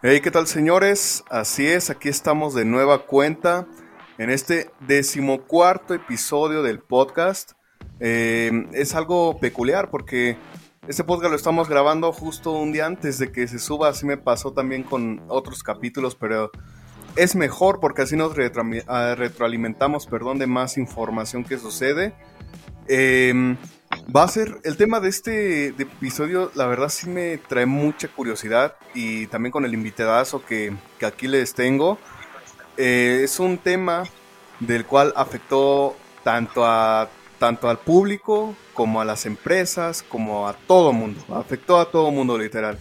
Hey, ¿qué tal señores? Así es, aquí estamos de nueva cuenta en este decimocuarto episodio del podcast. Eh, es algo peculiar porque este podcast lo estamos grabando justo un día antes de que se suba, así me pasó también con otros capítulos, pero es mejor porque así nos retroalimentamos perdón, de más información que sucede. Eh, Va a ser el tema de este episodio, la verdad sí me trae mucha curiosidad y también con el invitadazo que, que aquí les tengo. Eh, es un tema del cual afectó tanto, a, tanto al público como a las empresas, como a todo mundo. Afectó a todo mundo literal.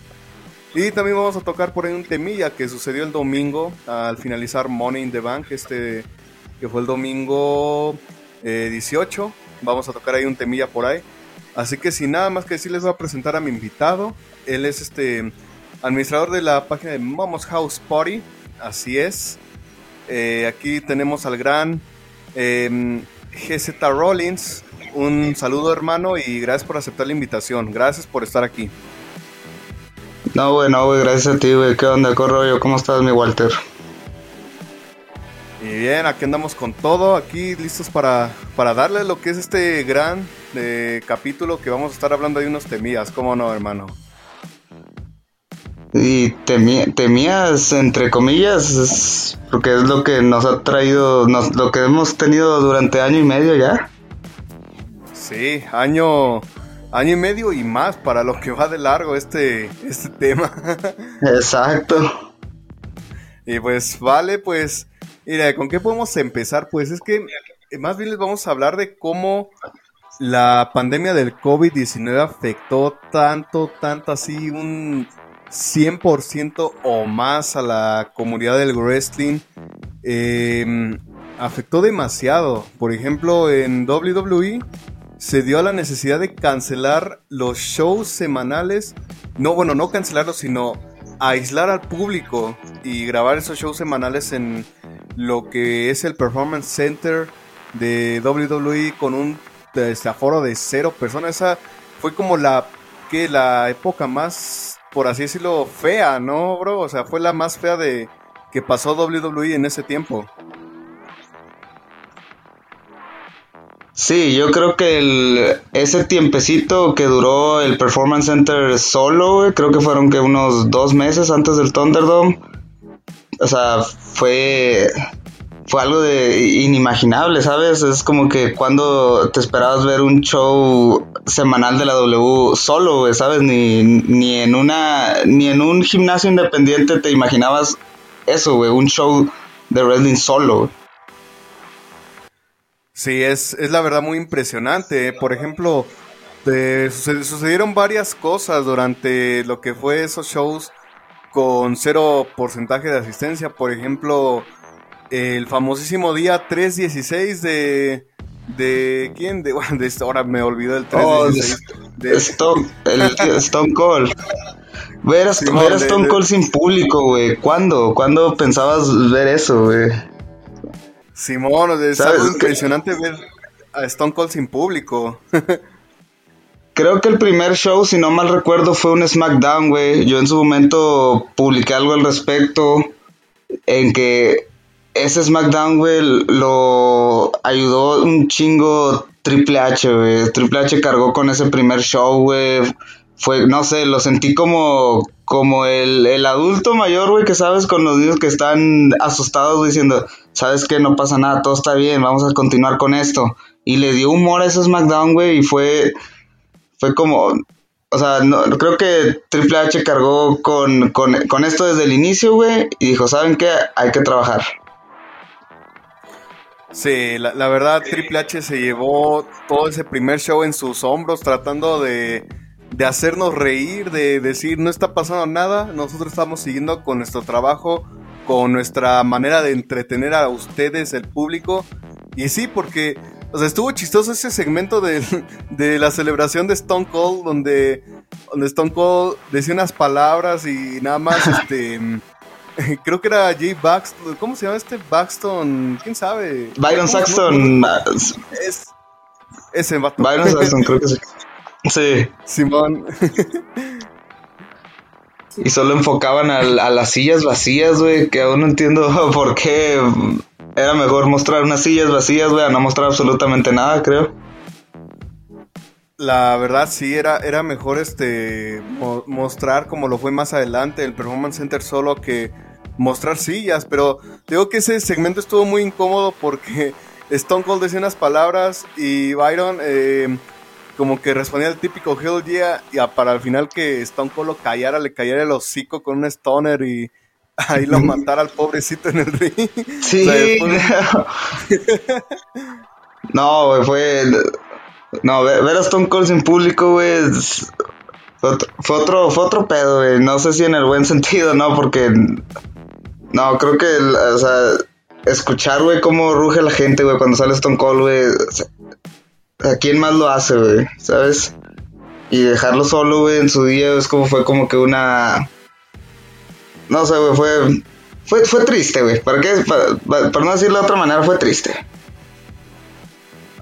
Y también vamos a tocar por ahí un temilla que sucedió el domingo al finalizar Money in the Bank, este que fue el domingo 18. Vamos a tocar ahí un temilla por ahí. Así que sin nada más que decir, les voy a presentar a mi invitado. Él es este administrador de la página de Momos House Party. Así es. Eh, aquí tenemos al gran eh, GZ Rollins. Un saludo hermano y gracias por aceptar la invitación. Gracias por estar aquí. No, güey, no, güey, gracias a ti, güey. ¿Qué onda, corro ¿Cómo estás, mi Walter? Y bien, aquí andamos con todo, aquí listos para, para darle lo que es este gran eh, capítulo que vamos a estar hablando de unos temías, ¿cómo no, hermano? Y temías, entre comillas, porque es lo que nos ha traído, lo que hemos tenido durante año y medio ya. Sí, año, año y medio y más para lo que va de largo este, este tema. Exacto. Y pues vale, pues Mira, ¿con qué podemos empezar? Pues es que más bien les vamos a hablar de cómo la pandemia del COVID-19 afectó tanto, tanto así, un 100% o más a la comunidad del wrestling. Em, afectó demasiado. Por ejemplo, en WWE se dio a la necesidad de cancelar los shows semanales. No, bueno, no cancelarlos, sino aislar al público y grabar esos shows semanales en lo que es el Performance Center de WWE con un desaforo de cero personas. Esa fue como la que la época más, por así decirlo, fea, ¿no, bro? O sea, fue la más fea de que pasó WWE en ese tiempo. Sí, yo creo que el, ese tiempecito que duró el Performance Center solo, creo que fueron que unos dos meses antes del Thunderdome o sea, fue, fue algo de inimaginable, ¿sabes? Es como que cuando te esperabas ver un show semanal de la W solo, ¿sabes? Ni, ni, en una, ni en un gimnasio independiente te imaginabas eso, güey, un show de wrestling solo. Sí, es, es la verdad muy impresionante. Por ejemplo, sucedieron varias cosas durante lo que fue esos shows con cero porcentaje de asistencia. Por ejemplo, el famosísimo día 316 de... ¿De quién? De, de ahora me olvidó el 316. de, Stone, el, Stone Cold. Ver a, Stone Cold sin público, güey. ¿Cuándo? ¿Cuándo pensabas ver eso, güey? Simón, es algo impresionante ver a Stone Cold sin público. Creo que el primer show, si no mal recuerdo, fue un SmackDown, güey. Yo en su momento publiqué algo al respecto en que ese SmackDown, güey, lo ayudó un chingo Triple H, güey. Triple H cargó con ese primer show, güey. Fue, no sé, lo sentí como, como el, el adulto mayor, güey, que sabes, con los niños que están asustados diciendo, sabes que no pasa nada, todo está bien, vamos a continuar con esto. Y le dio humor a ese SmackDown, güey, y fue fue como, o sea, no, creo que Triple H cargó con, con, esto desde el inicio, güey, y dijo, ¿saben qué? Hay que trabajar. Sí, la, verdad, Triple H se llevó todo ese primer show en sus hombros, tratando de, de hacernos reír, de decir, no está pasando nada, nosotros estamos siguiendo con nuestro trabajo, con nuestra manera de entretener a ustedes, el público. Y sí, porque o sea, estuvo chistoso ese segmento de, la celebración de Stone Cold, donde, donde Stone Cold decía unas palabras y nada más, este, creo que era Jay Baxton, ¿cómo se llama este Baxton? ¿Quién sabe? Byron Saxton. Es, ese Byron Saxton, creo que sí. Sí. Simón. y solo enfocaban a, a las sillas vacías, güey, que aún no entiendo por qué era mejor mostrar unas sillas vacías, güey, a no mostrar absolutamente nada, creo. La verdad sí, era, era mejor este mostrar como lo fue más adelante el Performance Center solo que mostrar sillas, pero digo que ese segmento estuvo muy incómodo porque Stone Cold decía unas palabras y Byron eh, como que respondía el típico Hell Yeah y para al final que Stone Cold lo callara, le callara el hocico con un stoner y ahí lo matara al pobrecito en el ring. Sí. no, güey, fue... No, ver, a Stone Cold sin público, güey, fue otro, fue otro, pedo, güey. No sé si en el buen sentido, ¿no? Porque... No, creo que, o sea, escuchar, güey, cómo ruge la gente, güey, cuando sale Stone Cold, güey. ¿A quién más lo hace, güey? ¿Sabes? Y dejarlo solo, güey, en su día es como fue como que una... No sé, güey, fue... Fue, fue triste, güey. ¿Para qué? Para, no decirlo de otra manera, fue triste.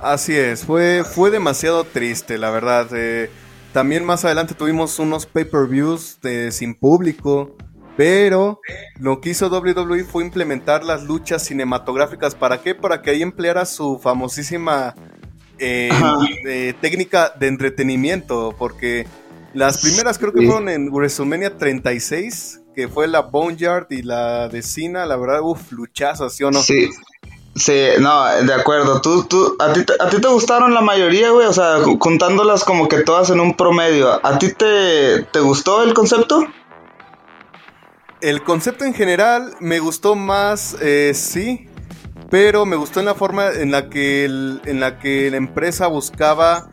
Así es, fue, fue demasiado triste, la verdad. Eh, también más adelante tuvimos unos pay-per-views sin público, pero lo que hizo WWE fue implementar las luchas cinematográficas. ¿Para qué? Para que ahí empleara su famosísima eh, eh, técnica de entretenimiento, porque las primeras creo que fueron en WrestleMania 36, que fue la Boneyard y la de la verdad, uff, luchazas, ¿sí o no? Sí, Sí, no, de acuerdo. ¿Tú, tú, a, ti, ¿A ti te gustaron la mayoría, güey? O sea, contándolas como que todas en un promedio. ¿A ti te, te gustó el concepto? El concepto en general me gustó más, eh, sí, pero me gustó en la forma en la que en la que la empresa buscaba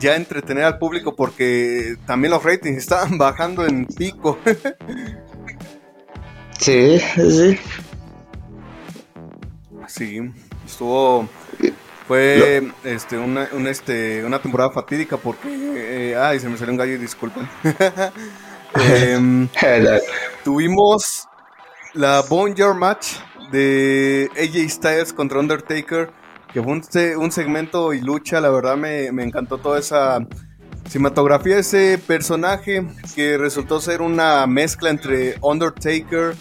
ya entretener al público porque también los ratings estaban bajando en pico. sí, sí. Sí, estuvo. Fue este, una, este, una temporada fatídica porque. Eh, ay, se me salió un gallo, disculpen. Em, tuvimos la Bonjour Match de AJ Styles contra Undertaker, que fue un, segmento y lucha, la verdad me, me encantó toda esa cinematografía ese personaje que resultó ser una mezcla entre Undertaker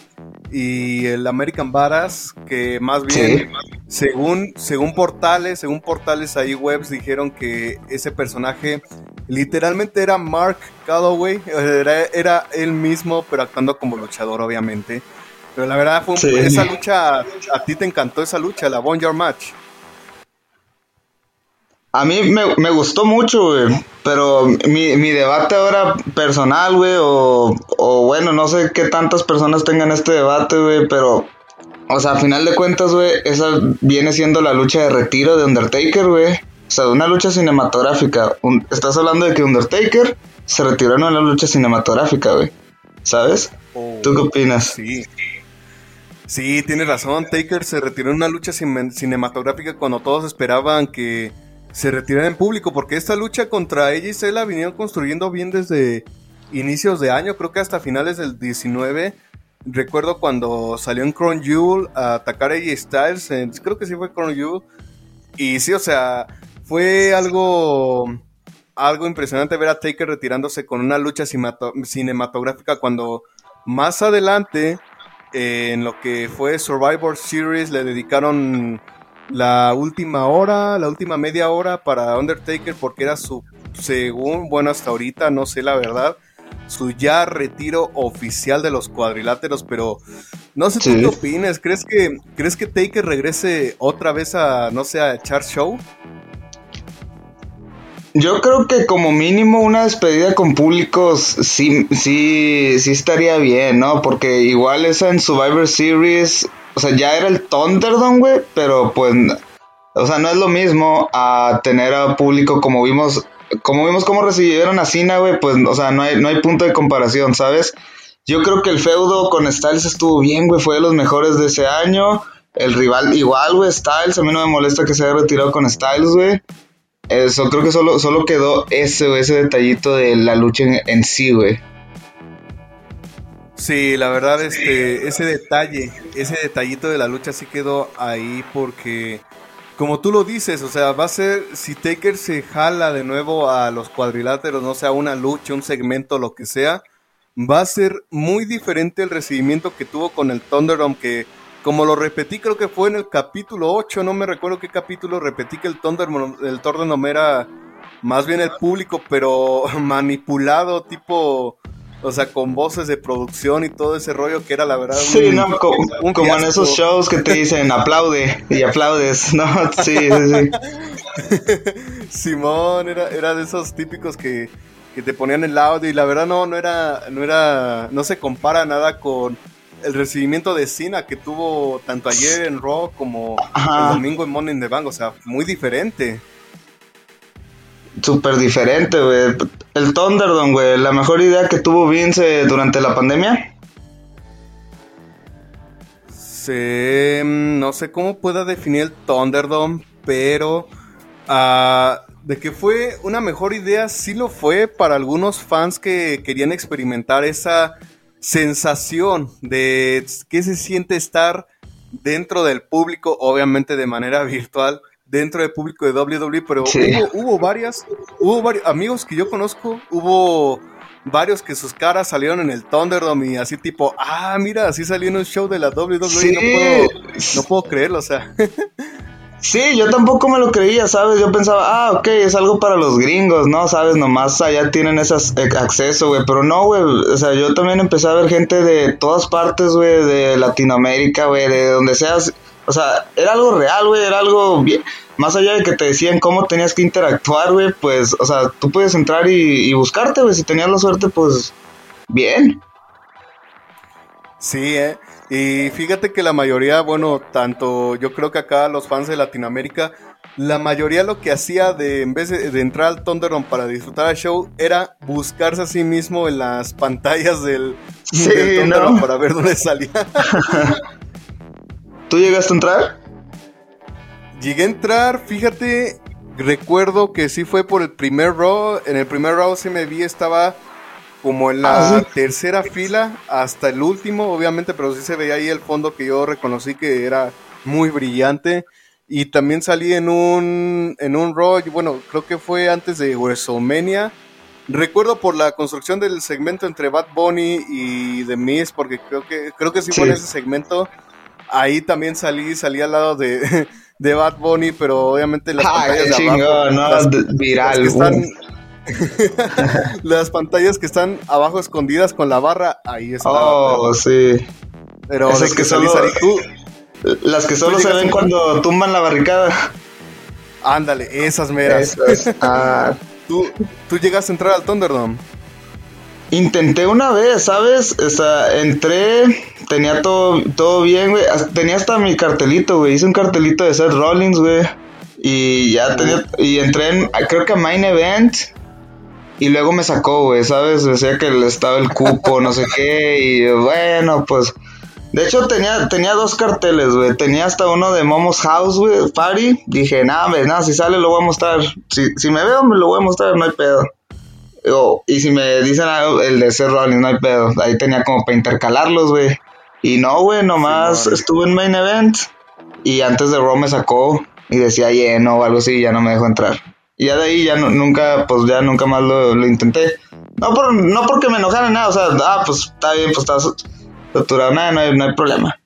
y el American Badass, que más bien, según, según portales, según portales ahí webs, dijeron que ese personaje literalmente era Mark Calloway, era, era él mismo, pero actuando como luchador, obviamente. Pero la verdad fue esa lucha, a ti te encantó esa lucha, la Bonjour Match. A mí me, me gustó mucho, güey. Pero mi, mi, debate ahora personal, güey, o, o, bueno, no sé qué tantas personas tengan este debate, güey, pero, o sea, a final de cuentas, güey, esa viene siendo la lucha de retiro de Undertaker, güey. O sea, de una lucha cinematográfica. estás hablando de que Undertaker se retiró en una lucha cinematográfica, güey. ¿Sabes? ¿Tú qué opinas? Sí. Sí, tienes razón. Taker se retiró en una lucha cinematográfica cuando todos esperaban que se retirara en público, porque esta lucha contra ella y la vinieron construyendo bien desde inicios de año, creo que hasta finales del 19. Recuerdo cuando salió en Crown Jewel a atacar a AJ Styles, creo que sí fue Crown Jewel. Y sí, o sea, fue algo, algo impresionante ver a Taker retirándose con una lucha cinematográfica cuando más adelante, en lo que fue Survivor Series, le dedicaron la última hora, la última media hora para Undertaker porque era su, según, bueno, hasta ahorita, no sé la verdad, su ya retiro oficial de los cuadriláteros, pero no sé tú qué opinas, ¿crees que, ¿crees que Taker regrese otra vez a, no sé, a Char Show? Yo creo que como mínimo una despedida con públicos sí, sí, sí estaría bien, ¿no? Porque igual esa en Survivor Series o sea, ya era el Thunderdome, güey, pero pues, o sea, no es lo mismo a tener a público como vimos, como vimos cómo recibieron a Cena, güey, pues, o sea, no hay, no hay punto de comparación, ¿sabes? Yo creo que el feudo con Styles estuvo bien, güey, fue de los mejores de ese año. El rival igual, güey, Styles, a mí no me molesta que se haya retirado con Styles, güey. Eso, creo que solo, solo quedó ese, ese detallito de la lucha en, en sí, güey. Sí, la verdad, este, ese detalle, ese detallito de la lucha sí quedó ahí porque, como tú lo dices, o sea, va a ser, si Taker se jala de nuevo a los cuadriláteros, no sea una lucha, un segmento, lo que sea, va a ser muy diferente el recibimiento que tuvo con el Thunderdome, que como lo repetí, creo que fue en el capítulo 8, no me recuerdo qué capítulo, repetí que el Thunderdome, el Thunderdome era más bien el público, pero manipulado, tipo o sea, con voces de producción y todo ese rollo que era la verdad. Sí, no, como, en esos shows que te dicen aplaude y aplaudes, ¿no? Sí, sí, sí. Simón era, era de esos típicos que, que te ponían el audio y la verdad no, no era, no era, no se compara nada con el recibimiento de Cena que tuvo tanto ayer en Raw como el domingo en Monday in the Bank, o sea, muy diferente súper diferente, güey. El Thunderdome, güey, la mejor idea que tuvo Vince durante la pandemia. Sí, mm, no sé cómo pueda definir el Thunderdome, pero uh, de que fue una mejor idea, sí lo fue para algunos fans que querían experimentar esa sensación de qué se siente estar dentro del público, obviamente de manera virtual dentro del público de WWE, pero hubo, varias, hubo varios amigos que yo conozco, hubo varios que sus caras salieron en el Thunderdome y así tipo, ah, mira, así salió en un show de la WWE, no, puedo, no puedo creerlo, o sea. Sí, yo tampoco me lo creía, ¿sabes? Yo pensaba, ah, ok, es algo para los gringos, ¿no? ¿Sabes? Nomás allá tienen ese acceso, güey. Pero no, güey. O sea, yo también empecé a ver gente de todas partes, güey, de Latinoamérica, güey, de donde seas. O sea, era algo real, güey, era algo bien más allá de que te decían cómo tenías que interactuar, güey, pues, o sea, tú puedes entrar y, buscarte, güey, si tenías la suerte, pues, bien. Sí, eh. Y fíjate que la mayoría, bueno, tanto yo creo que acá los fans de Latinoamérica, la mayoría lo que hacía de, en vez de, entrar al Thunderdome para disfrutar el show, era buscarse a sí mismo en las pantallas del, sí, para ver dónde salía. ¿Tú llegaste a entrar? Llegué a entrar, fíjate, recuerdo que sí fue por el primer row. En el primer row sí me vi, estaba como en la ah, tercera fila hasta el último, obviamente, pero sí se veía ahí el fondo que yo reconocí que era muy brillante. Y también salí en un, en un Raw, bueno, creo que fue antes de WrestleMania. Recuerdo por la construcción del segmento entre Bad Bunny y The Miz, porque creo que, creo que sí, fue en ese segmento. Ahí también salí, salí al lado de, de Bad Bunny, pero obviamente las pantallas de abajo, no, viral. Las, están, las pantallas que están abajo escondidas con la barra, ahí está. Oh, sí. Pero Esas que, solo, tú, las que solo se ven cuando tumban la barricada. Ándale, esas meras. Ah. ¿Tú, tú llegaste a entrar al Thunderdome. Intenté una vez, ¿sabes? O sea, entré, tenía todo, todo bien, güey. Tenía hasta mi cartelito, güey. Hice un cartelito de Seth Rollins, güey. Y ya tenía, y entré en, creo que a Main Event. Y luego me sacó, güey, ¿sabes? Decía que estaba el cupo, no sé qué. Y bueno, pues. De hecho, tenía, tenía dos carteles, güey. Tenía hasta uno de Momo's House, güey, Party. Dije, nada, nada, si sale lo voy a mostrar. Si, si me veo, me lo voy a mostrar, no hay pedo y si me dicen algo, el de ser Rollins, no hay pedo. Ahí tenía como para intercalarlos, güey. Y no, güey, nomás estuve en Main Event. Y antes de Raw me sacó y decía lleno o algo así, y ya no me dejó entrar. Y ya de ahí ya nunca, pues ya nunca más lo, intenté. No, por, no porque me enojara nada, o sea, ah, pues está bien, pues estás saturado, nada, no hay, no hay problema.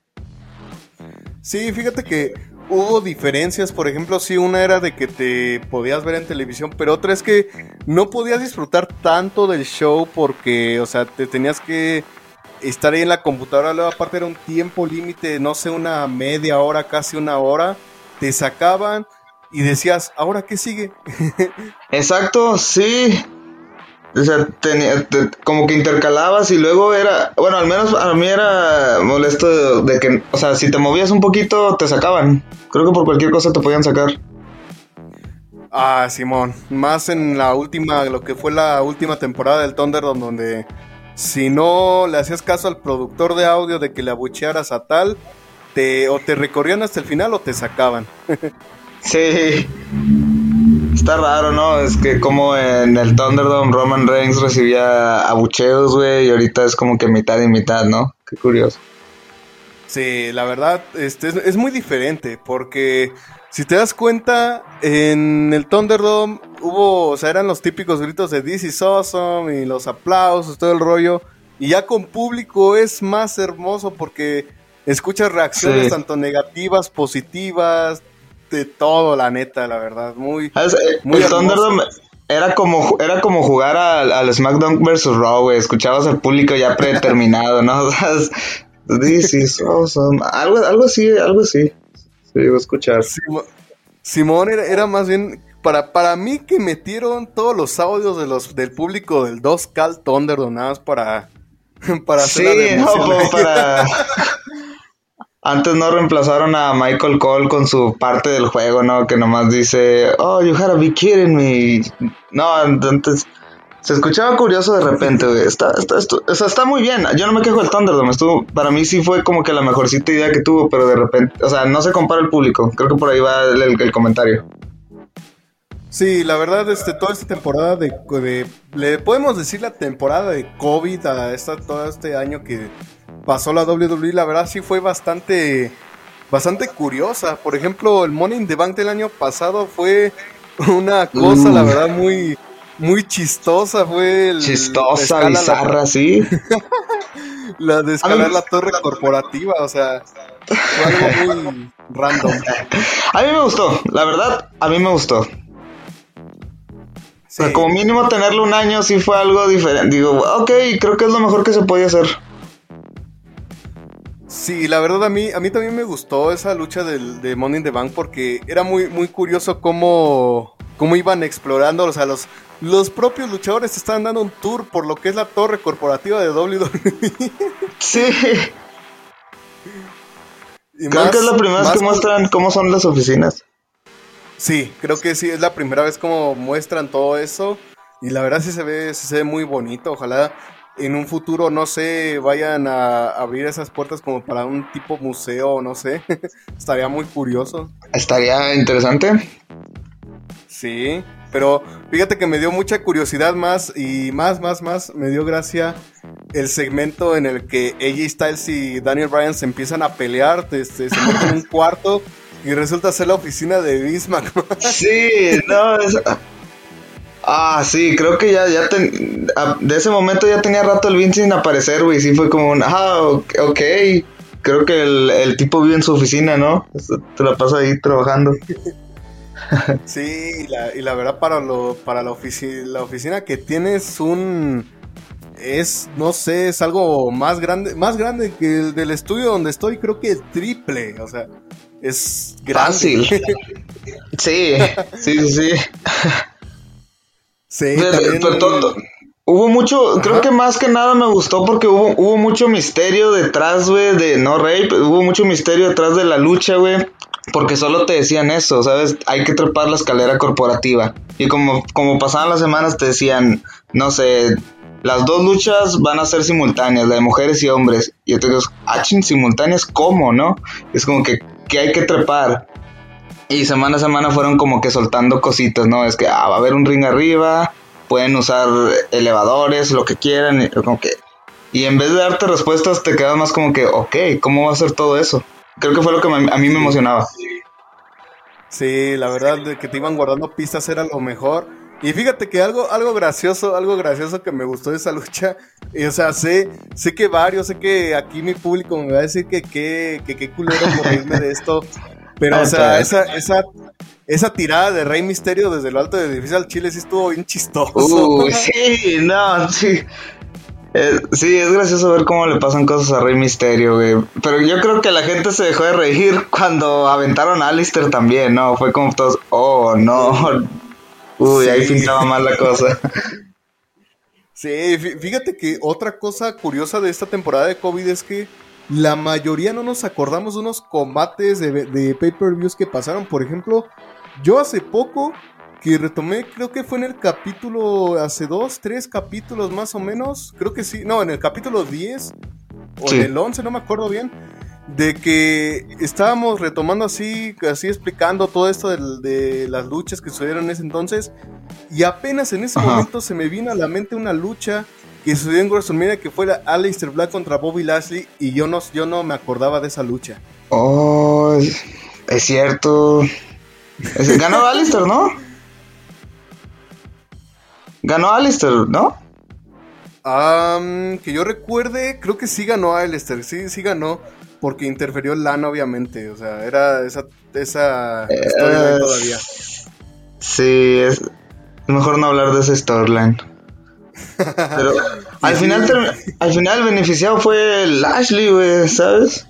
Sí, fíjate que hubo diferencias, por ejemplo, sí, una era de que te podías ver en televisión, pero otra es que no podías disfrutar tanto del show porque, o sea, te tenías que estar ahí en la computadora, luego aparte era un tiempo límite, no sé, una media hora, casi una hora, te sacaban y decías, ¿ahora qué sigue? Exacto, sí. O sea, tenía, como que intercalabas y luego era, bueno, al menos a mí era molesto de, que, o sea, si te movías un poquito te sacaban. Creo que por cualquier cosa te podían sacar. Ah, Simón, más en la última, lo que fue la última temporada del Thunder, donde si no le hacías caso al productor de audio de que le abuchearas a tal, te, o te recorrían hasta el final o te sacaban. sí. Está raro, ¿no? Es que como en el Thunderdome Roman Reigns recibía abucheos, güey, y ahorita es como que mitad y mitad, ¿no? Qué curioso. Sí, la verdad, este, es, muy diferente, porque si te das cuenta, en el Thunderdome hubo, o sea, eran los típicos gritos de This is awesome y los aplausos, todo el rollo. Y ya con público es más hermoso porque escuchas reacciones tanto negativas, positivas, de todo, la neta, la verdad. Muy, ah, eh, muy el Thunderdome era como, era como jugar al, SmackDown vs. Raw, güey. Escuchabas al público ya predeterminado, ¿no? O sea, algo, algo así, algo así. Llegó a escuchar. Simón era, era más bien para, para mí que metieron todos los audios de los del público del 2 Cal Thunder donados para para hacer sí, no, para antes no reemplazaron a Michael Cole con su parte del juego, ¿no? Que nomás dice, oh, you gotta be kidding me. No, entonces se escuchaba curioso de repente, güey. Está, está, está, está, muy bien. Yo no me quejo del Thunderdome. Estuvo, para mí sí fue como que la mejorcita idea que tuvo, pero de repente, o sea, no se compara el público. Creo que por ahí va el, comentario. Sí, la verdad, este, toda esta temporada de, de, le podemos decir la temporada de COVID a esta, todo este año que pasó la WWE, la verdad sí fue bastante, bastante curiosa. Por ejemplo, el Money in the Bank del año pasado fue una cosa, la verdad, muy, muy chistosa. Fue el, chistosa, bizarra, sí. la de escalar la torre corporativa, o sea, fue algo muy random. A mí me gustó, la verdad, a mí me gustó. como mínimo tenerlo un año sí fue algo diferente. Digo, ok, creo que es lo mejor que se podía hacer. Sí, la verdad a mí, a mí también me gustó esa lucha del, de Money in the Bank porque era muy, muy curioso cómo, cómo iban explorando, o sea, los, los propios luchadores estaban dando un tour por lo que es la torre corporativa de WWE. Sí. creo que es la primera vez que muestran cómo son las oficinas. Sí, creo que sí, es la primera vez como muestran todo eso. Y la verdad sí se ve, sí se ve muy bonito. Ojalá en un futuro, no sé, vayan a abrir esas puertas como para un tipo museo, no sé. Estaría muy curioso. Estaría interesante. Sí, pero fíjate que me dio mucha curiosidad más y más, más, más, me dio gracia el segmento en el que AJ Styles y Daniel Bryan se empiezan a pelear, este, se meten en un cuarto y resulta ser la oficina de Bismarck. Sí, no, es... Ah, sí, creo que ya, ya de ese momento ya tenía rato el Vince sin aparecer, güey. Sí fue como un, ah, ok. Creo que el, tipo vive en su oficina, ¿no? Te la pasa ahí trabajando. Sí, y la, y la verdad para lo para la, oficina la oficina que tienes un es no sé, es algo más grande, más grande que el del estudio donde estoy, creo que triple, o sea, es fácil. sí, sí, sí, sí. Sí, pero, hubo mucho, creo que más que nada me gustó porque hubo, hubo mucho misterio detrás, güey, de no rape, hubo mucho misterio detrás de la lucha, güey, porque solo te decían eso, ¿sabes? Hay que trepar la escalera corporativa. Y como, como pasaban las semanas te decían, no sé, las dos luchas van a ser simultáneas, la de mujeres y hombres. Y entonces, ah, simultáneas, ¿cómo, no? Es como que, que hay que trepar. Y semana a semana fueron como que soltando cositas, ¿no? Es que ah, va a haber un ring arriba, pueden usar elevadores, lo que quieran, y, como que... Y en vez de darte respuestas, te quedas más como que, ok, ¿cómo va a ser todo eso? Creo que fue lo que a mí me emocionaba. Sí, la verdad, de que te iban guardando pistas era lo mejor. Y fíjate que algo, algo gracioso, algo gracioso que me gustó de esa lucha, y, o sea, sé, sé que varios, sé que aquí mi público me va a decir que qué que, que culero por irme de esto, pero, o sea, esa, esa, esa tirada de Rey Misterio desde lo alto de edificio al Chile sí estuvo bien chistoso. Uh, sí, no, sí. Eh, sí, es gracioso ver cómo le pasan cosas a Rey Misterio, güey. Pero yo creo que la gente se dejó de reír cuando aventaron a Alistair también, ¿no? Fue como todos, oh, no. Uy, ahí pintaba mal la cosa. Sí, fíjate que otra cosa curiosa de esta temporada de COVID es que la mayoría no nos acordamos de unos combates de, pay-per-views que pasaron. Por ejemplo, yo hace poco que retomé, creo que fue en el capítulo, hace dos, tres capítulos más o menos, creo que sí, no, en el capítulo 10 o en el 11, no me acuerdo bien, de que estábamos retomando así, así explicando todo esto de, las luchas que sucedieron en ese entonces, y apenas en ese momento se me vino a la mente una lucha que sucedió en WrestleMania que fue Aleister Black contra Bobby Lashley y yo no, yo no me acordaba de esa lucha. Oh, es cierto. ganó Aleister, ¿no? Ganó Aleister, ¿no? que yo recuerde, creo que sí ganó a Alistair, sí, sí ganó, porque interfirió Lana, obviamente. O sea, era esa, esa Eh, storyline todavía. Sí, es mejor no hablar de esa storyline. Pero al final, al final el beneficiado fue Lashley, güey, ¿sabes?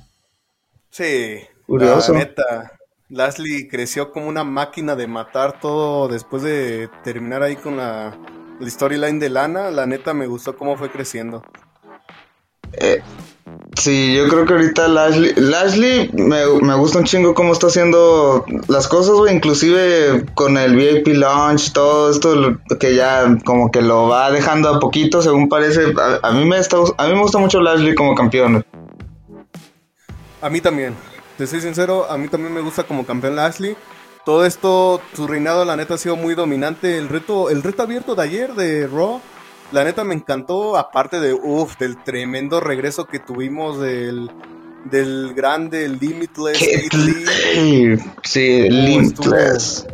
Sí, Curioso. la neta. Lashley creció como una máquina de matar todo después de terminar ahí con la, la storyline de Lana. La neta me gustó cómo fue creciendo. Sí, yo creo que ahorita Lashley, Lashley me, me gusta un chingo cómo está haciendo las cosas, güey, inclusive con el VIP launch, todo esto que ya como que lo va dejando a poquito, según parece. A, a mí me está, a mí me gusta mucho Lashley como campeón. A mí también. Te soy sincero, a mí también me gusta como campeón Lashley. Todo esto, su reinado, la neta, ha sido muy dominante. El reto, el reto abierto de ayer de Raw, la neta me encantó. Aparte de, uff, del tremendo regreso que tuvimos del, del grande, el Limitless Lee. Sí, Oh, Limitless.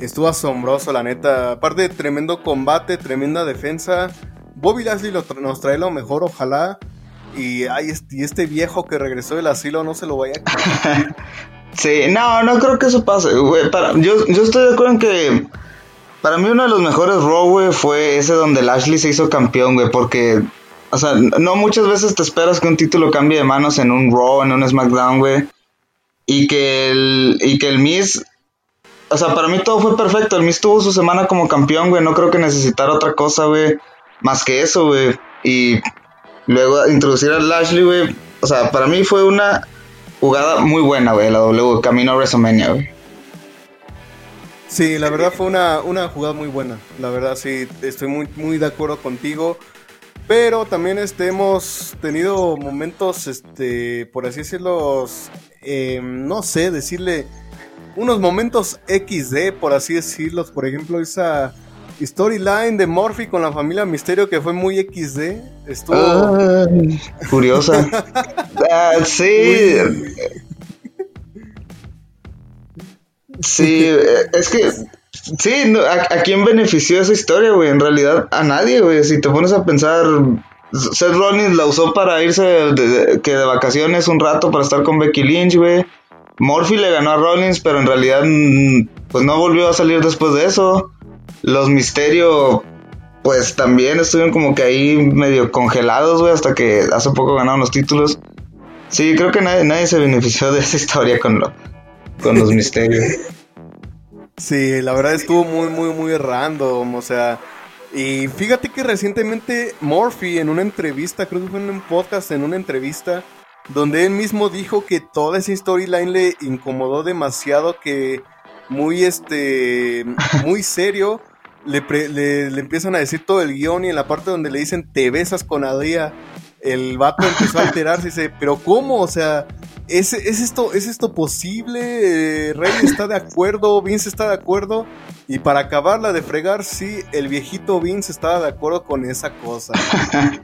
Estuvo asombroso, la neta. Aparte de tremendo combate, tremenda defensa. Bobby Lashley lo tra- nos trae lo mejor, ojalá. Y, ay, este, y este viejo que regresó del asilo no se lo vaya a. Sí, no, no creo que eso pase, güey. Para, yo, yo estoy de acuerdo en que para mí uno de los mejores Raw, güey, fue ese donde Lashley se hizo campeón, güey, porque, o sea, no muchas veces te esperas que un título cambie de manos en un Raw, en un SmackDown, güey, y que el, y que el Miz, o sea, para mí todo fue perfecto. El Miz tuvo su semana como campeón, güey, no creo que necesitara otra cosa, güey, más que eso, güey, y luego introducir a Lashley, güey, o sea, para mí fue una jugada muy buena, güey, la W, camino a WrestleMania, güey. Sí, la verdad fue una, una jugada muy buena. La verdad, sí, estoy muy, muy de acuerdo contigo. Pero también este, hemos tenido momentos, este, por así decirlo, eh, no sé, decirle, unos momentos XD, por así decirlos. Por ejemplo, esa storyline de Morphy con la familia Misterio que fue muy XD. Estuvo... Curiosa. Ah, sí, sí, eh, es que, sí, no, ¿a, a quién benefició esa historia, güey? En realidad, a nadie, güey. Si te pones a pensar, Seth Rollins la usó para irse de, de- que de vacaciones un rato para estar con Becky Lynch, güey. Murphy le ganó a Rollins, pero en realidad, mm, pues no volvió a salir después de eso. Los Misterio, pues también estuvieron como que ahí medio congelados, güey, hasta que hace poco ganaron los títulos. Sí, creo que nadie, nadie se benefició de esa historia con, con los Misterios. Sí, la verdad estuvo muy, muy, muy random, o sea, y fíjate que recientemente Murphy en una entrevista, creo que fue en un podcast, en una entrevista, donde él mismo dijo que toda esa storyline le incomodó demasiado, que muy, este, muy serio, le, pre- le, le empiezan a decir todo el guion y en la parte donde le dicen te besas con Adria, el vato empezó a alterarse y dice, pero ¿cómo? O sea, ¿es, es esto, ¿es esto posible? Eh, Rey está de acuerdo, Vince está de acuerdo. Y para acabarla de fregar, sí, el viejito Vince estaba de acuerdo con esa cosa.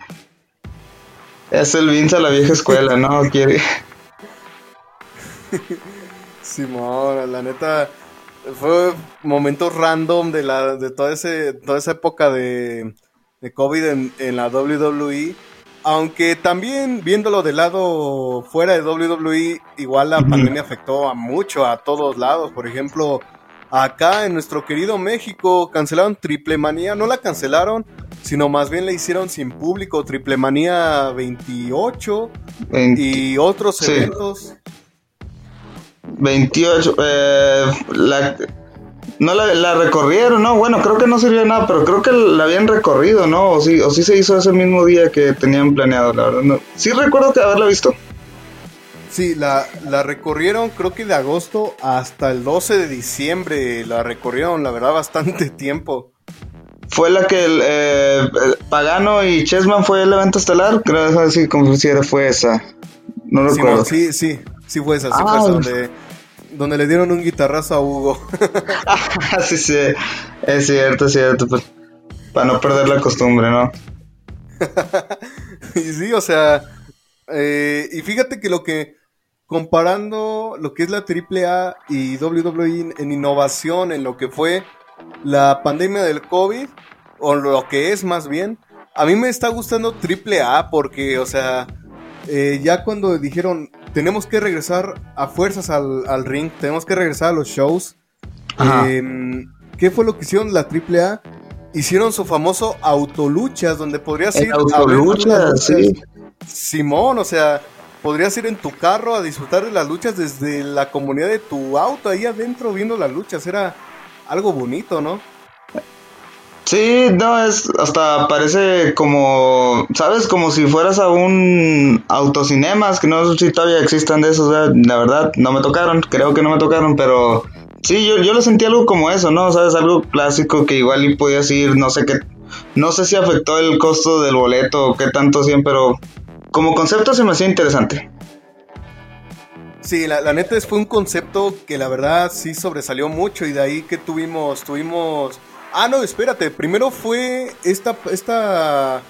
Es el Vince a la vieja escuela, ¿no? Quiere. Simón, la neta, fue momentos random de la de toda, ese, toda esa época de, de COVID en, en la WWE. Aunque también viéndolo del lado fuera de WWE, igual la pandemia afectó a mucho, a todos lados. Por ejemplo, acá en nuestro querido México cancelaron Triple Manía, no la cancelaron, sino más bien la hicieron sin público, Triple Manía 28 Vein- y otros Sí. eventos. 28. Eh, la, no la, la recorrieron, ¿no? Bueno, creo que no sirvió de nada, pero creo que la habían recorrido, ¿no? O sí, o sí se hizo ese mismo día que tenían planeado, la verdad. No. Sí recuerdo que haberla visto. Sí, la, la recorrieron creo que de agosto hasta el 12 de diciembre. La recorrieron, la verdad, bastante tiempo. Fue la que el, eh, Pagano y Chessman fue el evento estelar. Creo que sí, como si fue esa. No Sí, recuerdo. sí, sí, sí fue esa, sí Ah, fue esa, donde, donde le dieron un guitarrazo a Hugo. Ah, sí, sí, es cierto, es cierto. Pues, para no perder la costumbre, ¿no? y sí, o sea, eh, y fíjate que lo que, comparando lo que es la AAA y WWE en, en innovación, en lo que fue la pandemia del COVID, o lo que es más bien, a mí me está gustando Triple A porque, o sea, eh, ya cuando dijeron, tenemos que regresar a fuerzas al, ring, tenemos que regresar a los shows, em, ¿qué fue lo que hicieron la Triple A? Hicieron su famoso autoluchas, donde podrías ir autoluchas, sí. Simón, o sea, podrías ir en tu carro a disfrutar de las luchas desde la comunidad de tu auto, ahí adentro viendo las luchas, era algo bonito, ¿no? Sí, no, es hasta parece como, ¿sabes? Como si fueras a un autocinemas, que no sé si todavía existan de esos, la verdad, no me tocaron, creo que no me tocaron, pero sí, yo, yo lo sentí algo como eso, ¿no? ¿Sabes? Algo clásico que igual y podías ir, no sé qué, no sé si afectó el costo del boleto o qué tanto siempre, pero como concepto se me hacía interesante. Sí, la, la neta fue un concepto que la verdad sí sobresalió mucho y de ahí que tuvimos, tuvimos Ah, no, espérate. Primero fue esta, esta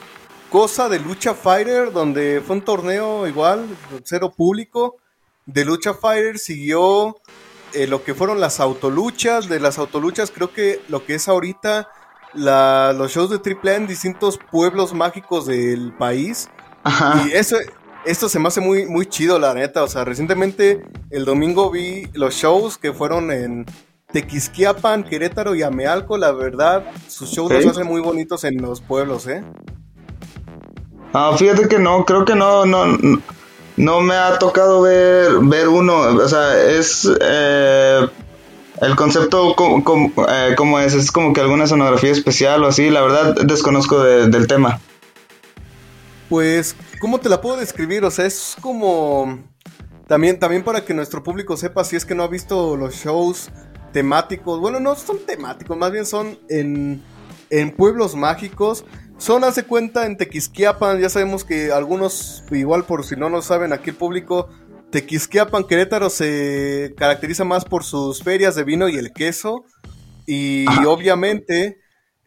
cosa de lucha fighter, donde fue un torneo igual, cero público. De lucha fighter siguió eh, lo que fueron las autoluchas. De las autoluchas creo que lo que es ahorita los shows de AAA en distintos pueblos mágicos del país. Ajá. Y eso, esto se me hace muy, muy chido, la neta. O sea, recientemente el domingo vi los shows que fueron en Tequisquiapan, Querétaro y Amealco, la verdad, sus shows los hacen muy bonitos en los pueblos, ¿eh? Ah, fíjate que no, creo que no, no, no me ha tocado ver, ver uno, o sea, es eh, el concepto como, eh, como, es, es como que alguna sonografía especial o así, la verdad desconozco del tema. Pues, ¿cómo te la puedo describir? O sea, es como... También, también para que nuestro público sepa si es que no ha visto los shows temáticos. Bueno, no son temáticos, más bien son en, en pueblos mágicos. Son, hace cuenta, en Tequisquiapan. Ya sabemos que algunos, igual por si no lo saben, aquí el público, Tequisquiapan, Querétaro se caracteriza más por sus ferias de vino y el queso. Y obviamente,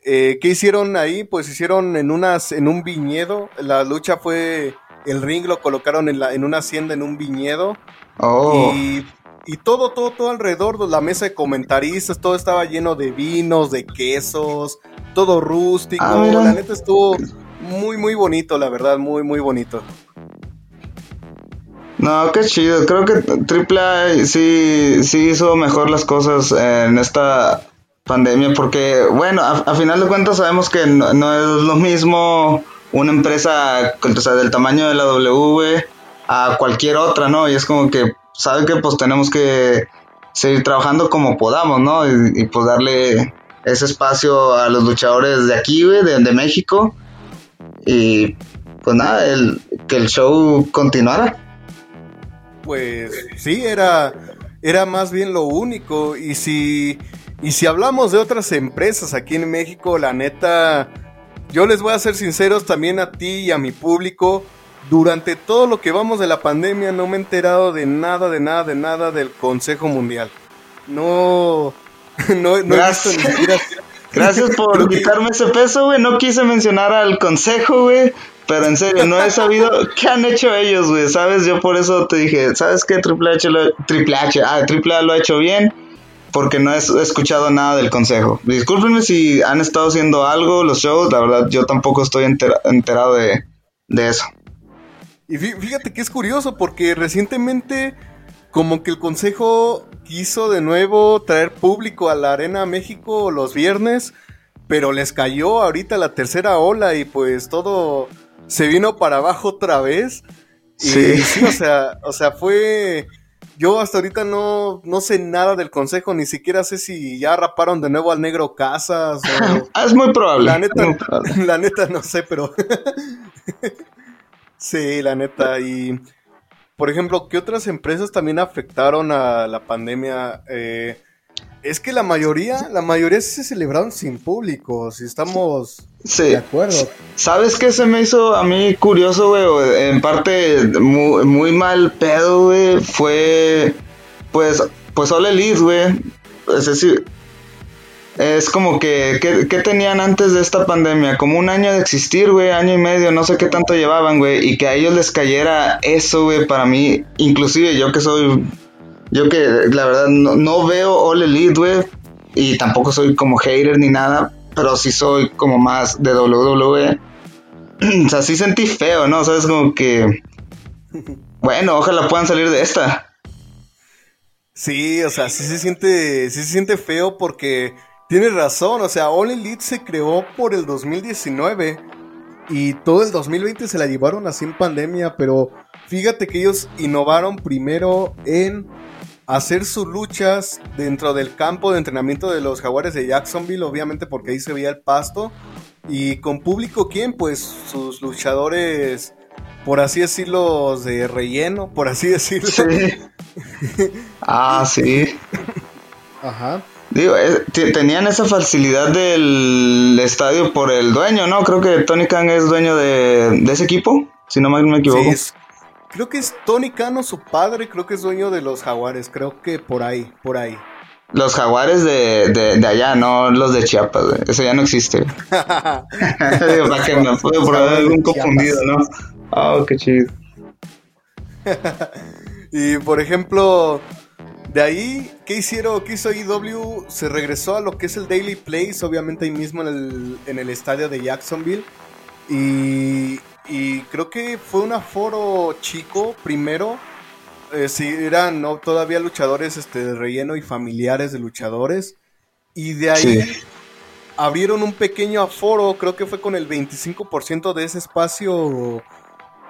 eh, ¿qué hicieron ahí? Pues hicieron en, unas, en un viñedo. La lucha fue, el ring lo colocaron en, la, en una hacienda, en un viñedo. Oh. Y y todo, todo, todo alrededor de la mesa de comentaristas, todo estaba lleno de vinos, de quesos, todo rústico. Ah, la neta estuvo muy, muy bonito, la verdad, muy, muy bonito. No, qué chido. Creo que AAA sí, sí hizo mejor las cosas en esta pandemia porque, bueno, a, final de cuentas sabemos que no, es lo mismo una empresa o sea, del tamaño de la W a cualquier otra, ¿no? Y es como que sabe que pues tenemos que seguir trabajando como podamos, ¿no? Y, pues darle ese espacio a los luchadores de aquí, güey, de, México. Y pues nada, el, que el show continuara. Pues sí, era, era más bien lo único. Y si, y si hablamos de otras empresas aquí en México, la neta, yo les voy a ser sinceros también a ti y a mi público durante todo lo que vamos de la pandemia no me he enterado de nada, de nada, de nada del Consejo Mundial. No, no, no he visto ni siquiera... Gracias por quitarme ese peso, güey. No quise mencionar al consejo, güey. Pero en serio, no he sabido qué han hecho ellos, güey. ¿Sabes? Yo por eso te dije, ¿sabes qué? Triple H, lo, Triple H, ah, Triple A lo ha hecho bien. Porque no he escuchado nada del consejo. Discúlpenme si han estado haciendo algo, los shows. La verdad, yo tampoco estoy enterado de, de eso. Y fíjate que es curioso porque recientemente como que el consejo quiso de nuevo traer público a la Arena México los viernes, pero les cayó ahorita la tercera ola y pues todo se vino para abajo otra vez. sí. o sea, o sea, fue yo hasta ahorita no, no sé nada del consejo, ni siquiera sé si ya raparon de nuevo al negro Casas. es muy probable. La neta, la neta no sé, pero Sí, la neta. Y, por ejemplo, ¿qué otras empresas también afectaron a la pandemia? Eh, es que la mayoría, la mayoría se celebraron sin público, si estamos de acuerdo. ¿Sabes qué se me hizo a mí curioso, güey? En parte muy, mal pedo, güey. Fue, pues, pues All Elite, güey. Es decir, es como que, ¿qué, tenían antes de esta pandemia? Como un año de existir, güey, año y medio, no sé qué tanto llevaban, güey, y que a ellos les cayera eso, güey, para mí, inclusive yo que soy, yo que la verdad no, veo All Elite, güey, y tampoco soy como hater ni nada, pero sí soy como más de WWE. o sea, sí sentí feo, ¿no? Sabes, como que, bueno, ojalá puedan salir de esta. Sí, o sea, sí se siente, sí se siente feo porque tienes razón, o sea, All Elite se creó por el 2019 y todo el 2020 se la llevaron así en pandemia, pero fíjate que ellos innovaron primero en hacer sus luchas dentro del campo de entrenamiento de los jaguares de Jacksonville, obviamente porque ahí se veía el pasto. Y con público, ¿quién? Pues sus luchadores, por así decirlo, de relleno, por así decirlo. ah, sí. Ajá. Digo, tenían esa facilidad del estadio por el dueño, ¿no? Creo que Tony Khan es dueño de, ese equipo, si no me equivoco. Sí, creo que es Tony Khan o su padre, creo que es dueño de los jaguares, creo que por ahí, por ahí. Los jaguares de, de, allá, no los de Chiapas, Eso ya no existe. Digo, para que me puedo por algún confundido, ¿no? Oh, qué chido. y por ejemplo, de ahí, ¿qué hicieron? ¿Qué hizo IW? Se regresó a lo que es el Daily Place, obviamente ahí mismo en el, en el estadio de Jacksonville. Y, y creo que fue un aforo chico primero. Eh, sí, eran ¿no? todavía luchadores este, de relleno y familiares de luchadores. Y de ahí abrieron un pequeño aforo, creo que fue con el 25% de ese espacio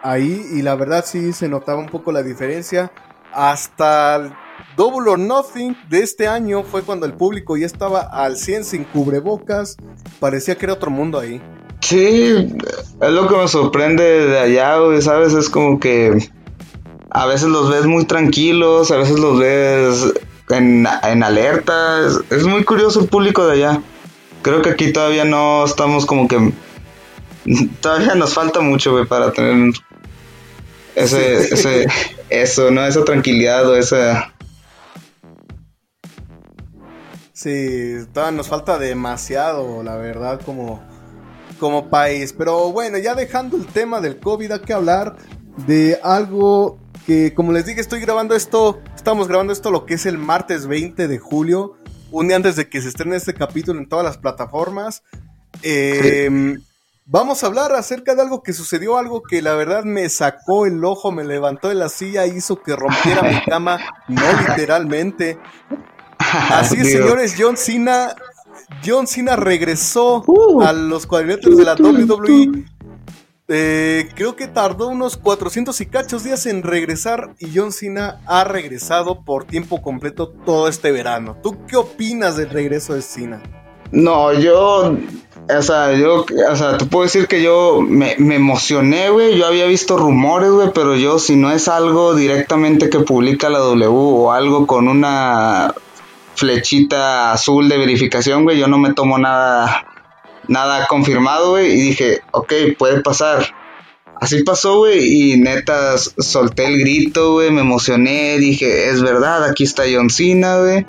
ahí. Y la verdad sí se notaba un poco la diferencia. Hasta Double or Nothing de este año fue cuando el público ya estaba al 100 sin cubrebocas. Parecía que era otro mundo ahí. Sí, es lo que me sorprende de allá, ¿sabes? Es como que a veces los ves muy tranquilos, a veces los ves en, alerta. Es, muy curioso el público de allá. Creo que aquí todavía no estamos como que... Todavía nos falta mucho, güey, para tener ese, ese, eso, ¿no? Esa tranquilidad o esa Sí, todavía nos falta demasiado, la verdad, como, como país. Pero bueno, ya dejando el tema del COVID, hay que hablar de algo que, como les dije, estoy grabando esto, estamos grabando esto lo que es el martes 20 de julio, un día antes de que se estrene este capítulo en todas las plataformas. Em, vamos a hablar acerca de algo que sucedió, algo que la verdad me sacó el ojo, me levantó de la silla, hizo que rompiera mi cama, no literalmente. Así es, señores, John Cena. John Cena regresó uh. a los cuadriláteros de la WWE. Eh, creo que tardó unos 400 y cachos días en regresar y John Cena ha regresado por tiempo completo todo este verano. ¿Tú qué opinas del regreso de Cena? No, yo, o sea, yo, o sea, te puedo decir que yo me, me emocioné, güey. Yo había visto rumores, güey, pero yo, si no es algo directamente que publica la W o algo con una flechita azul de verificación, güey, yo no me tomo nada, nada confirmado, güey, y dije, ok, puede pasar. Así pasó, güey, y neta solté el grito, güey, me emocioné, dije, es verdad, aquí está John Cena, güey.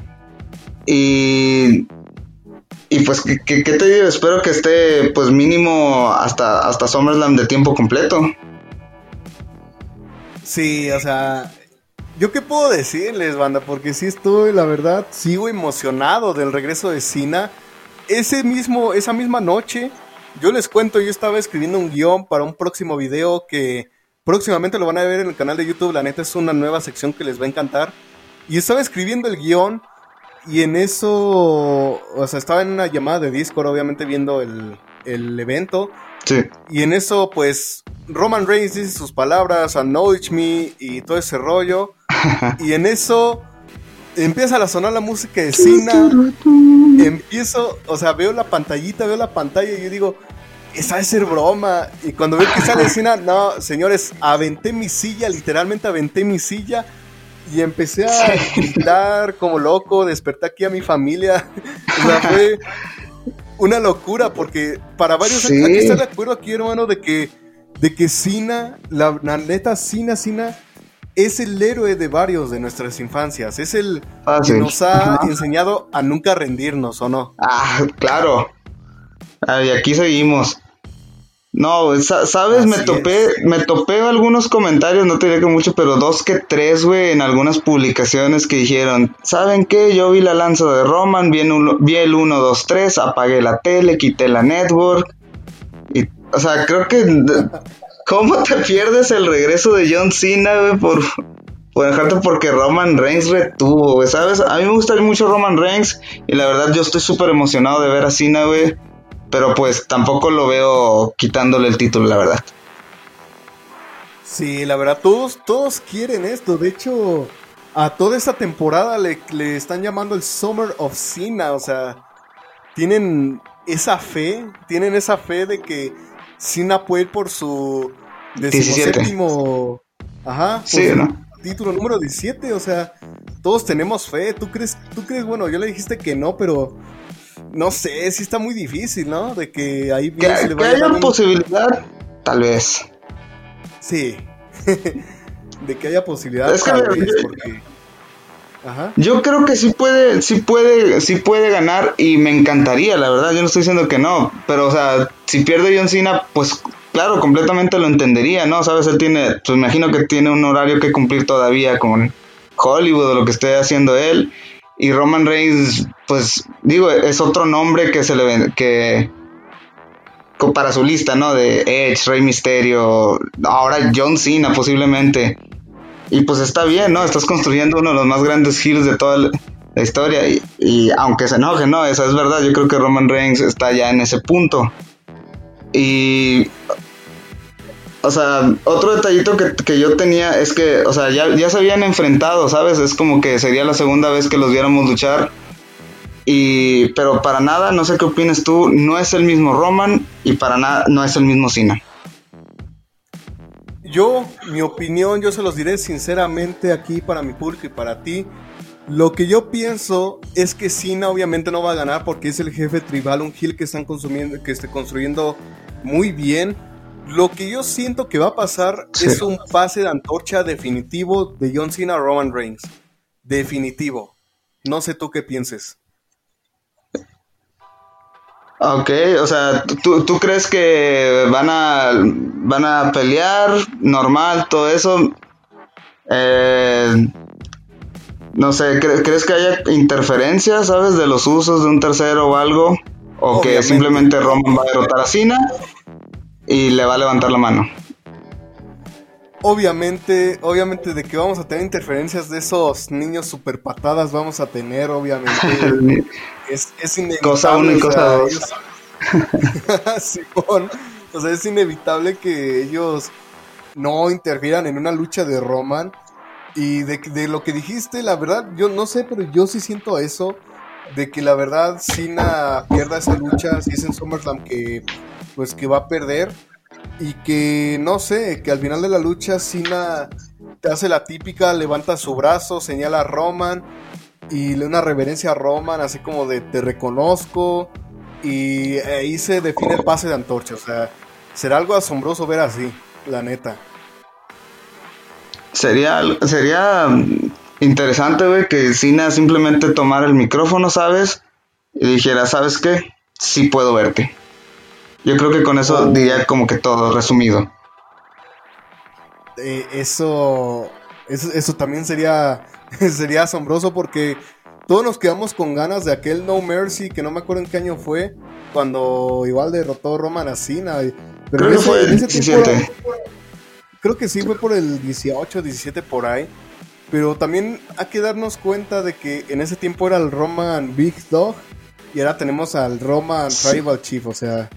Y, y pues, ¿qué, te digo? Espero que esté, pues mínimo hasta, hasta SummerSlam de tiempo completo. Sí, o sea, yo qué puedo decirles, banda, porque sí estoy, la verdad, sigo emocionado del regreso de Cena. Ese mismo, esa misma noche, yo les cuento, yo estaba escribiendo un guion para un próximo video que próximamente lo van a ver en el canal de YouTube. La neta es una nueva sección que les va a encantar. Y estaba escribiendo el guion y en eso, o sea, estaba en una llamada de Discord, obviamente viendo el, el evento. Sí. Y en eso, pues, Roman Reigns dice sus palabras, acknowledge me y todo ese rollo. y en eso empieza a sonar la música de Cena. Empiezo, o sea, veo la pantallita, veo la pantalla y yo digo, esa es ser broma. Y cuando veo que sale Cena, no, señores, aventé mi silla, literalmente aventé mi silla. Y empecé a gritar como loco, desperté aquí a mi familia. o sea, fue una locura porque para varios sí. aquí está de acuerdo aquí, hermano, de que de que Cena, la, neta Cena, Cena es el héroe de varios de nuestras infancias. Es el ah, que nos ha enseñado a nunca rendirnos, ¿o no? Ah, claro. Y aquí seguimos. No, sabes, me topé, me topé algunos comentarios, no te diré que mucho, pero dos que tres, güey, en algunas publicaciones que dijeron, ¿saben qué? Yo vi la lanza de Roman, vi, vi el 1, 2, 3, apagué la tele, quité la network, y o sea, creo que. ¿Cómo te pierdes el regreso de John Cena, güey, por, por dejarte porque Roman Reigns retuvo, güey, ¿sabes? A mí me gusta mucho Roman Reigns y la verdad yo estoy súper emocionado de ver a Cena, güey. Pero pues tampoco lo veo quitándole el título, la verdad. Sí, la verdad, todos, todos quieren esto. De hecho, a toda esta temporada le, le están llamando el Summer of Cena. O sea, tienen esa fe, tienen esa fe de que Cena puede ir por su decimoséptimo ajá, sí, título número 17, o sea, todos tenemos fe. ¿Tú crees, tú crees, bueno, yo le dijiste que no, pero no sé, sí está muy difícil, ¿no? De que ahí que, se le vaya que haya una posibilidad, tal vez. Sí. de que haya posibilidad, es tal vez, porque yo creo que sí puede, sí puede, sí puede ganar y me encantaría, la verdad. Yo no estoy diciendo que no, pero o sea, si pierde John Cena, pues claro, completamente lo entendería, ¿no? Sabes, él tiene, pues imagino que tiene un horario que cumplir todavía con Hollywood o lo que esté haciendo él. Y Roman Reigns, pues digo, es otro nombre que se le que para su lista, ¿no? De Edge, Rey Mysterio, ahora John Cena posiblemente. Y pues está bien, ¿no? Estás construyendo uno de los más grandes heels de toda la historia. Y, aunque se enoje, ¿no? Esa es verdad. Yo creo que Roman Reigns está ya en ese punto. Y. O sea, otro detallito que, yo tenía es que, o sea, ya, ya se habían enfrentado, ¿sabes? Es como que sería la segunda vez que los viéramos luchar. Y, pero para nada, no sé qué opinas tú, no es el mismo Roman y para nada no es el mismo Cena. Yo, mi opinión, yo se los diré sinceramente aquí para mi público y para ti. Lo que yo pienso es que Cena obviamente no va a ganar porque es el jefe tribal, un heel que están consumiendo, que esté construyendo muy bien. Lo que yo siento que va a pasar es un pase de antorcha definitivo de John Cena a Roman Reigns. Definitivo. No sé tú qué pienses. Ok, o sea, ¿tú, crees que van a, van a pelear normal, todo eso? Eh, no sé, ¿crees que haya interferencia, sabes, de los usos de un tercero o algo? ¿O que simplemente Roman va a derrotar a Cena y le va a levantar la mano? Obviamente, obviamente de que vamos a tener interferencias de esos niños super patadas, vamos a tener, obviamente. es, es inevitable. Cosa uno y cosa dos. o sea, es inevitable que ellos no interfieran en una lucha de Roman. Y de, de lo que dijiste, la verdad, yo no sé, pero yo sí siento eso. De que la verdad Cena pierda esa lucha, si es en SummerSlam que pues que va a perder y que no sé, que al final de la lucha Cena te hace la típica, levanta su brazo, señala a Roman y le una reverencia a Roman, así como de te reconozco y ahí se define el pase de antorcha, o sea, será algo asombroso ver así, la neta. Sería, sería interesante, güey, que Cena simplemente tomara el micrófono, ¿sabes? Y dijera, ¿sabes qué? Sí puedo verte. Yo creo que con eso diría como que todo resumido. Eh, eso, eso, también sería, sería asombroso porque todos nos quedamos con ganas de aquel No Mercy, que no me acuerdo en qué año fue, cuando igual derrotó Roman a Cena. Pero creo que fue el 17. creo que sí fue por el 18, 17 por ahí. Pero también hay que darnos cuenta de que en ese tiempo era el Roman Big Dog y ahora tenemos al Roman Tribal Chief, o sea,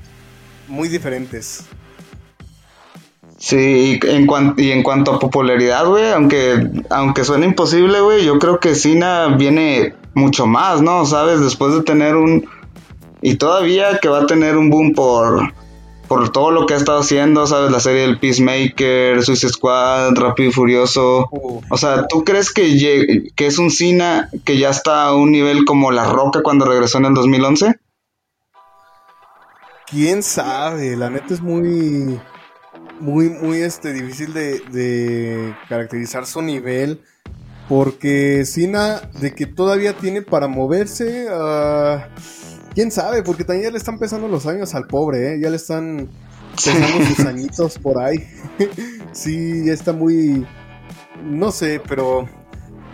muy diferentes. Sí, y en, y en cuanto a popularidad, güey, aunque, aunque suene imposible, güey, yo creo que Cena viene mucho más, ¿no? ¿Sabes? Después de tener un... Y todavía que va a tener un boom por, por todo lo que ha estado haciendo, ¿sabes? La serie del Peacemaker, Suicide Squad, Rápido y Furioso. O sea, ¿tú crees que, que es un Cena que ya está a un nivel como La Roca cuando regresó en el 2011? Quién sabe, la neta es muy, muy, muy este, difícil de, caracterizar su nivel. Porque Sina, de que todavía tiene para moverse, uh, quién sabe, porque también ya le están pesando los años al pobre, ¿eh? ya le están pesando sus añitos por ahí. sí, ya está muy, no sé, pero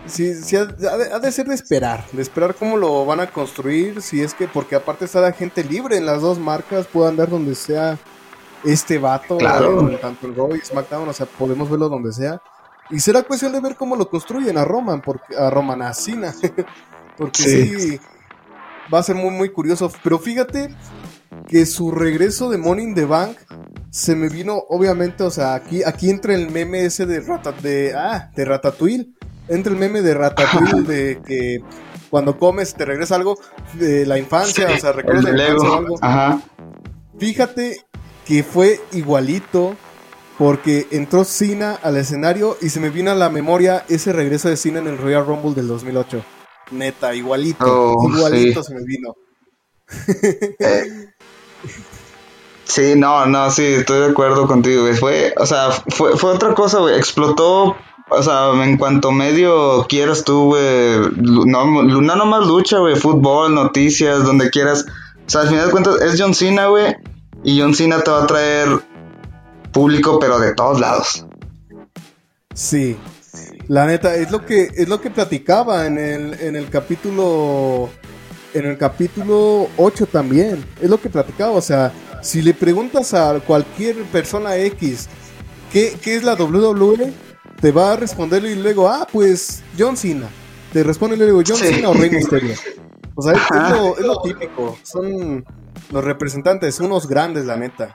Sí, sí ha, de, ser de esperar, de esperar cómo lo van a construir, si es que, porque aparte está la gente libre en las dos marcas, puede andar donde sea este vato, Claro. en tanto en Raw y SmackDown, o sea, podemos verlo donde sea. Y será cuestión de ver cómo lo construyen a Roman, porque, a Roman, a Cena, porque Sí. sí. va a ser muy, muy curioso. Pero fíjate que su regreso de in the Bank se me vino, obviamente, o sea, aquí, aquí entra el meme ese de, rata, de, ah, de Ratatouille. Entra el meme de Ratatouille de que cuando comes te regresa algo de la infancia, o sea, El recuerdas de la infancia o Lego. algo. Ajá. Fíjate que fue igualito porque entró Cena al escenario y se me vino a la memoria ese regreso de Cena en el Royal Rumble del 2008. Neta, igualito. Oh, igualito sí. se me vino. Sí, no, no, sí, estoy de acuerdo contigo, güey. Fue, o sea, fue, fue otra cosa, güey. Explotó, o sea, en cuanto medio quieras tú, güey. No, no nomás lucha, güey. Fútbol, noticias, donde quieras. O sea, al final de cuentas es John Cena, güey. Y John Cena te va a traer público, pero de todos lados. Sí. La neta, es lo que, es lo que platicaba en el, en el capítulo. En el capítulo 8 también. Es lo que platicaba. O sea, si le preguntas a cualquier persona X qué, qué es la WWE, te va a responder y luego, ah, pues John Cena. Te responde y luego John Sí. Cena o Rey Mysterio. O sea, es, lo, es lo típico. Son los representantes, unos grandes, la neta.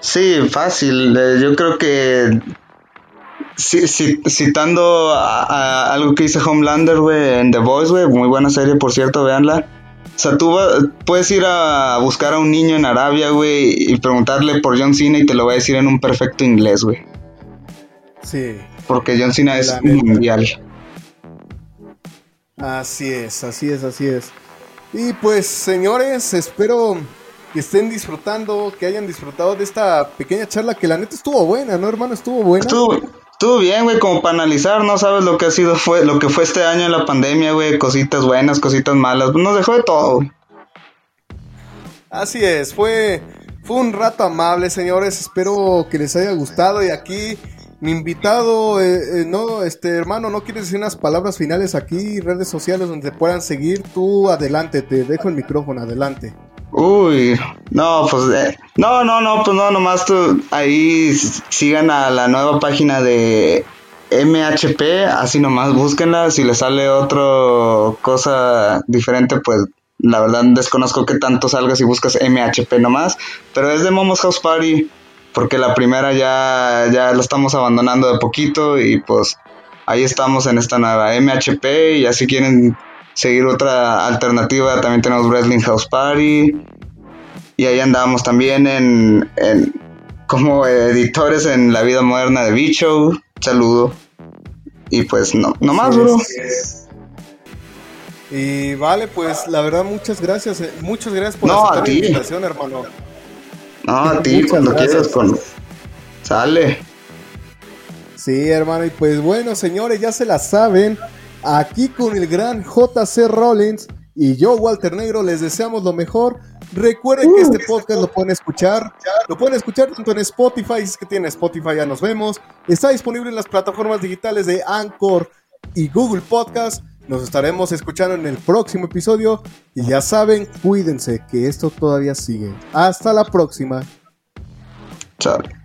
Sí, fácil. eh, yo creo que ci- ci- citando a, a algo que dice Homelander, güey, en The Voice, güey, muy buena serie, por cierto, véanla. O sea, tú va- puedes ir a buscar a un niño en Arabia, güey, y preguntarle por John Cena y te lo va a decir en un perfecto inglés, güey. Sí. Porque John Cena es mundial. Así es, así es, así es. Y pues, señores, espero que estén disfrutando, que hayan disfrutado de esta pequeña charla que la neta estuvo buena, ¿no, hermano? Estuvo buena. Estuvo, estuvo bien, güey, como para analizar, ¿no? Sabes lo que ha sido, fue, lo que fue este año en la pandemia, güey, cositas buenas, cositas malas. Nos dejó de todo, güey. Así es, fue, fue un rato amable, señores. Espero que les haya gustado. Y aquí, mi invitado, eh, eh, no, este hermano, ¿no quieres decir unas palabras finales aquí, redes sociales donde te puedan seguir? Tú, adelante, te dejo el micrófono, adelante. Uy, no, pues, eh, no, no, no, pues no, nomás tú, ahí sigan a la nueva página de MHP, así nomás búsquenla, si les sale otra cosa diferente, pues la verdad desconozco que tanto salga si buscas MHP nomás, pero es de Momos House Party, porque la primera ya, ya la estamos abandonando de poquito y pues ahí estamos en esta nueva MHP y así quieren seguir otra alternativa, también tenemos Wrestling House Party y ahí andamos también en, en como editores en la vida moderna de Bicho, saludo y pues no, no más bro. Y vale, pues la verdad, muchas gracias. eh, Muchas gracias por No, aceptar la invitación, hermano. No, a ti cuando gracias. quieras con sale. Sí, hermano, y pues bueno, señores, ya se la saben. Aquí con el gran JC Rollins y yo, Walter Negro, les deseamos lo mejor. Recuerden que este podcast lo pueden escuchar, lo pueden escuchar tanto en Spotify, si es que tiene Spotify, ya nos vemos. Está disponible en las plataformas digitales de Anchor y Google Podcast. Nos estaremos escuchando en el próximo episodio. Y ya saben, cuídense que esto todavía sigue. Hasta la próxima. Chao.